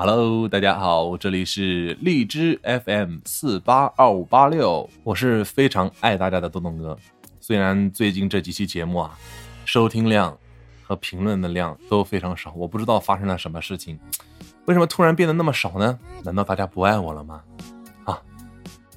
Hello，大家好，这里是荔枝 FM 四八二五八六，我是非常爱大家的东东哥。虽然最近这几期节目啊，收听量和评论的量都非常少，我不知道发生了什么事情，为什么突然变得那么少呢？难道大家不爱我了吗？啊！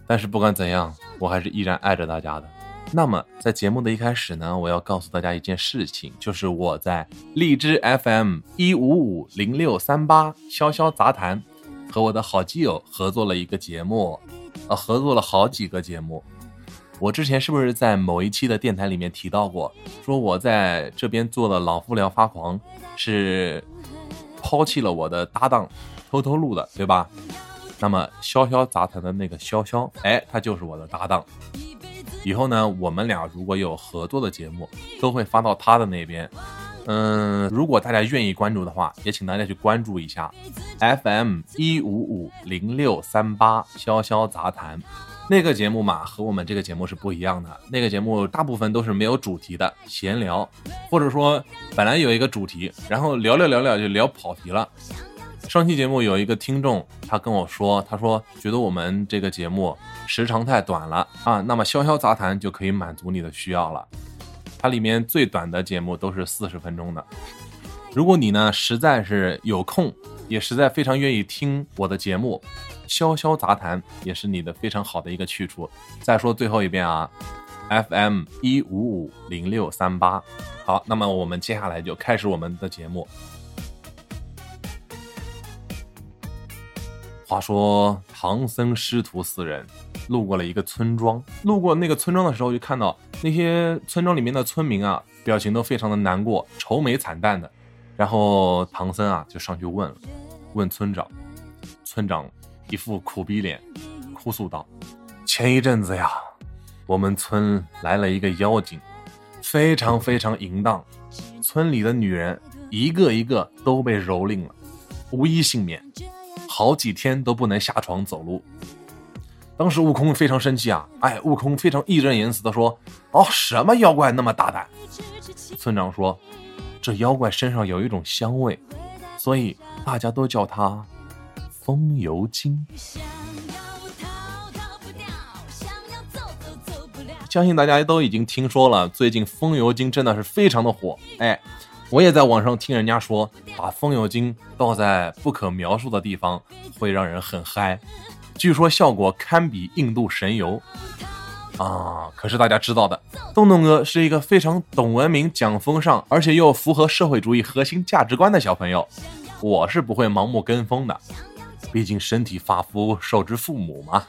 但是不管怎样，我还是依然爱着大家的。那么，在节目的一开始呢，我要告诉大家一件事情，就是我在荔枝 FM 一五五零六三八潇潇杂谈和我的好基友合作了一个节目，呃，合作了好几个节目。我之前是不是在某一期的电台里面提到过，说我在这边做的老夫聊发狂是抛弃了我的搭档，偷偷录的，对吧？那么潇潇杂谈的那个潇潇，哎，他就是我的搭档。以后呢，我们俩如果有合作的节目，都会发到他的那边。嗯，如果大家愿意关注的话，也请大家去关注一下 FM 一五五零六三八潇潇杂谈那个节目嘛，和我们这个节目是不一样的。那个节目大部分都是没有主题的闲聊，或者说本来有一个主题，然后聊聊聊聊就聊跑题了。上期节目有一个听众，他跟我说，他说觉得我们这个节目时长太短了啊，那么潇潇杂谈就可以满足你的需要了。它里面最短的节目都是四十分钟的。如果你呢实在是有空，也实在非常愿意听我的节目，潇潇杂谈也是你的非常好的一个去处。再说最后一遍啊，FM 一五五零六三八。好，那么我们接下来就开始我们的节目。话说唐僧师徒四人路过了一个村庄，路过那个村庄的时候，就看到那些村庄里面的村民啊，表情都非常的难过，愁眉惨淡的。然后唐僧啊就上去问了，问村长，村长一副苦逼脸，哭诉道：“前一阵子呀，我们村来了一个妖精，非常非常淫荡，村里的女人一个一个都被蹂躏了，无一幸免。”好几天都不能下床走路。当时悟空非常生气啊！哎，悟空非常义正言辞的说：“哦，什么妖怪那么大胆？”村长说：“这妖怪身上有一种香味，所以大家都叫它风油精。”相信大家都已经听说了，最近风油精真的是非常的火。哎。我也在网上听人家说，把风油精倒在不可描述的地方，会让人很嗨。据说效果堪比印度神油啊！可是大家知道的，洞洞哥是一个非常懂文明、讲风尚，而且又符合社会主义核心价值观的小朋友。我是不会盲目跟风的，毕竟身体发肤受之父母嘛。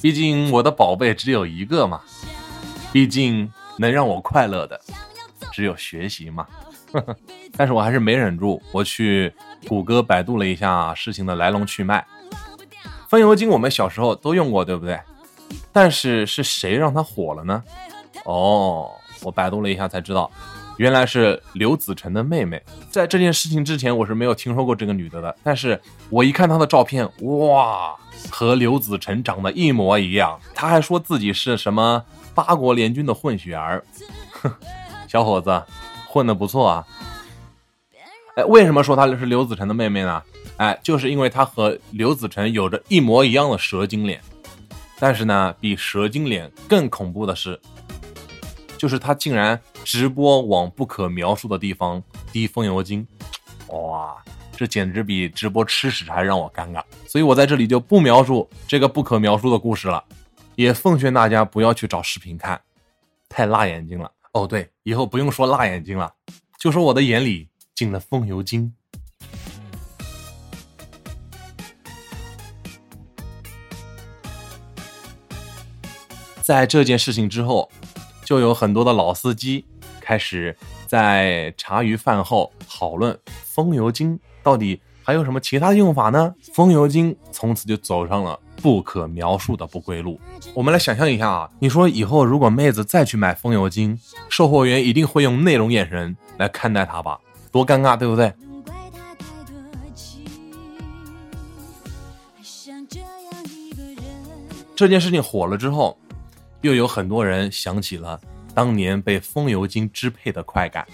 毕竟我的宝贝只有一个嘛。毕竟能让我快乐的，只有学习嘛。但是我还是没忍住，我去谷歌、百度了一下事情的来龙去脉。风油精我们小时候都用过，对不对？但是是谁让它火了呢？哦，我百度了一下才知道，原来是刘子晨的妹妹。在这件事情之前，我是没有听说过这个女的的。但是我一看她的照片，哇，和刘子晨长得一模一样。她还说自己是什么八国联军的混血儿。哼，小伙子。混的不错啊，哎，为什么说她是刘子晨的妹妹呢？哎，就是因为她和刘子晨有着一模一样的蛇精脸，但是呢，比蛇精脸更恐怖的是，就是她竟然直播往不可描述的地方滴风油精，哇，这简直比直播吃屎还让我尴尬，所以我在这里就不描述这个不可描述的故事了，也奉劝大家不要去找视频看，太辣眼睛了。哦，对，以后不用说辣眼睛了，就说我的眼里进了风油精。在这件事情之后，就有很多的老司机开始在茶余饭后讨论风油精到底还有什么其他用法呢？风油精从此就走上了。不可描述的不归路。我们来想象一下啊，你说以后如果妹子再去买风油精，售货员一定会用那种眼神来看待她吧？多尴尬，对不对？这件事情火了之后，又有很多人想起了当年被风油精支配的快感。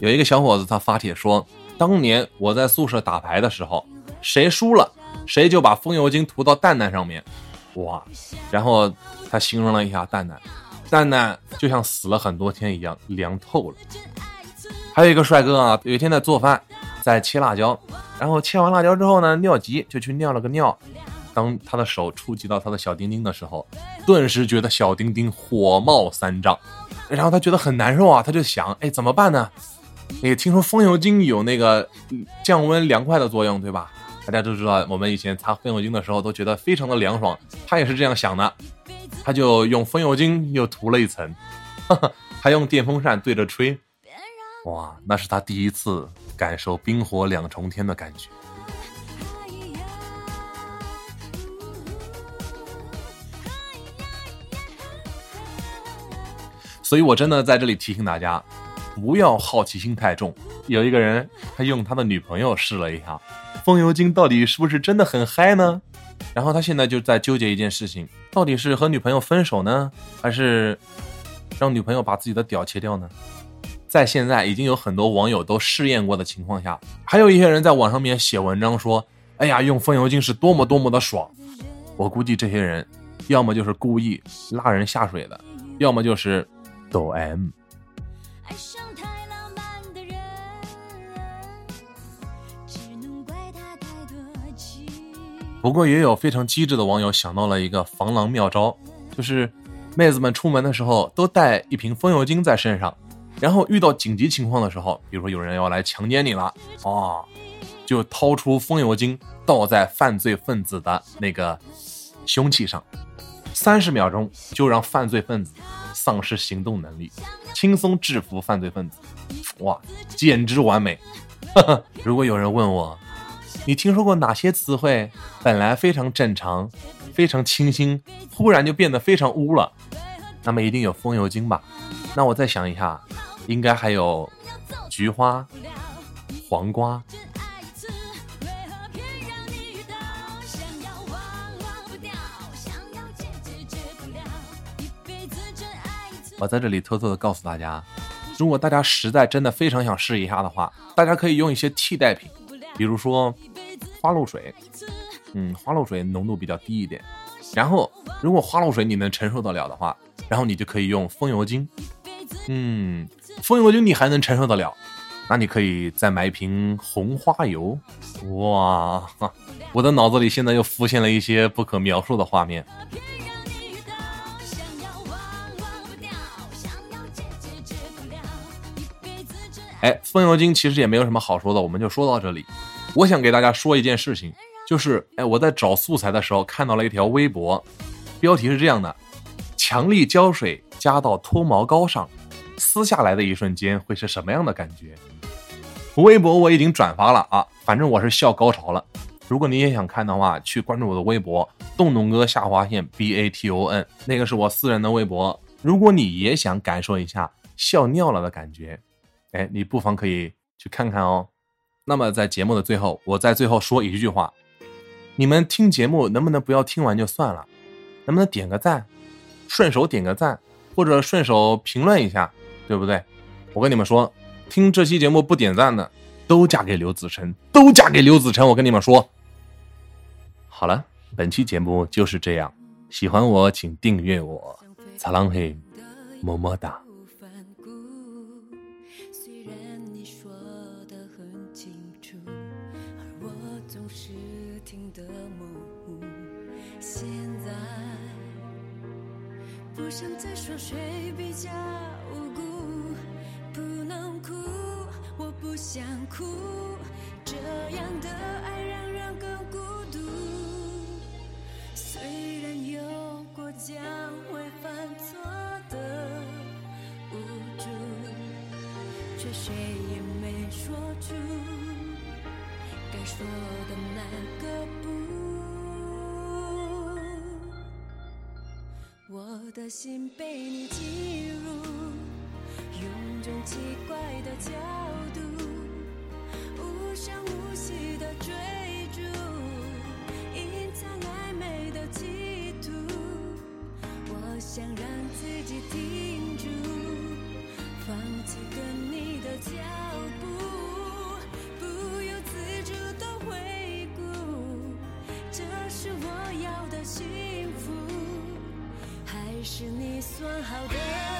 有一个小伙子他发帖说，当年我在宿舍打牌的时候。谁输了，谁就把风油精涂到蛋蛋上面。哇！然后他形容了一下蛋蛋，蛋蛋就像死了很多天一样凉透了。还有一个帅哥啊，有一天在做饭，在切辣椒，然后切完辣椒之后呢，尿急就去尿了个尿。当他的手触及到他的小丁丁的时候，顿时觉得小丁丁火冒三丈，然后他觉得很难受啊，他就想，哎，怎么办呢？也听说风油精有那个降温凉快的作用，对吧？大家都知道，我们以前擦风油精的时候都觉得非常的凉爽，他也是这样想的，他就用风油精又涂了一层，还用电风扇对着吹。哇，那是他第一次感受冰火两重天的感觉。所以我真的在这里提醒大家，不要好奇心太重。有一个人，他用他的女朋友试了一下风油精，到底是不是真的很嗨呢？然后他现在就在纠结一件事情：到底是和女朋友分手呢，还是让女朋友把自己的屌切掉呢？在现在已经有很多网友都试验过的情况下，还有一些人在网上面写文章说：“哎呀，用风油精是多么多么的爽。”我估计这些人要么就是故意拉人下水的，要么就是抖 M。不过也有非常机智的网友想到了一个防狼妙招，就是妹子们出门的时候都带一瓶风油精在身上。然后遇到紧急情况的时候，比如说有人要来强奸你了，哦，就掏出风油精倒在犯罪分子的那个凶器上，三十秒钟就让犯罪分子丧失行动能力，轻松制服犯罪分子，哇，简直完美！如果有人问我，你听说过哪些词汇本来非常正常、非常清新，忽然就变得非常污了？那么一定有风油精吧？那我再想一下。应该还有菊花、黄瓜。我在这里偷偷的告诉大家，如果大家实在真的非常想试一下的话，大家可以用一些替代品，比如说花露水。嗯，花露水浓度比较低一点。然后，如果花露水你能承受得了的话，然后你就可以用风油精。嗯。风油精你还能承受得了，那你可以再买一瓶红花油。哇，我的脑子里现在又浮现了一些不可描述的画面。哎，风油精其实也没有什么好说的，我们就说到这里。我想给大家说一件事情，就是哎，我在找素材的时候看到了一条微博，标题是这样的：强力胶水加到脱毛膏上。撕下来的一瞬间会是什么样的感觉？微博我已经转发了啊，反正我是笑高潮了。如果你也想看的话，去关注我的微博“洞洞哥下划线 B A T O N”，那个是我私人的微博。如果你也想感受一下笑尿了的感觉，哎，你不妨可以去看看哦。那么在节目的最后，我在最后说一句话：你们听节目能不能不要听完就算了？能不能点个赞，顺手点个赞，或者顺手评论一下？对不对？我跟你们说，听这期节目不点赞的，都嫁给刘子晨，都嫁给刘子晨。我跟你们说，好了，本期节目就是这样。喜欢我，请订阅我，擦浪嘿，么么哒。不想再说谁比较无辜。不能哭，我不想哭，这样的爱让人更孤独。虽然有过将会犯错的无助，却谁也没说出该说我的心被你进入，用种奇怪的角度。无声无息的追逐，隐藏暧昧的企图。我想让自己停住，放弃跟你的脚步，不由自主的回顾。幸福，是你算好的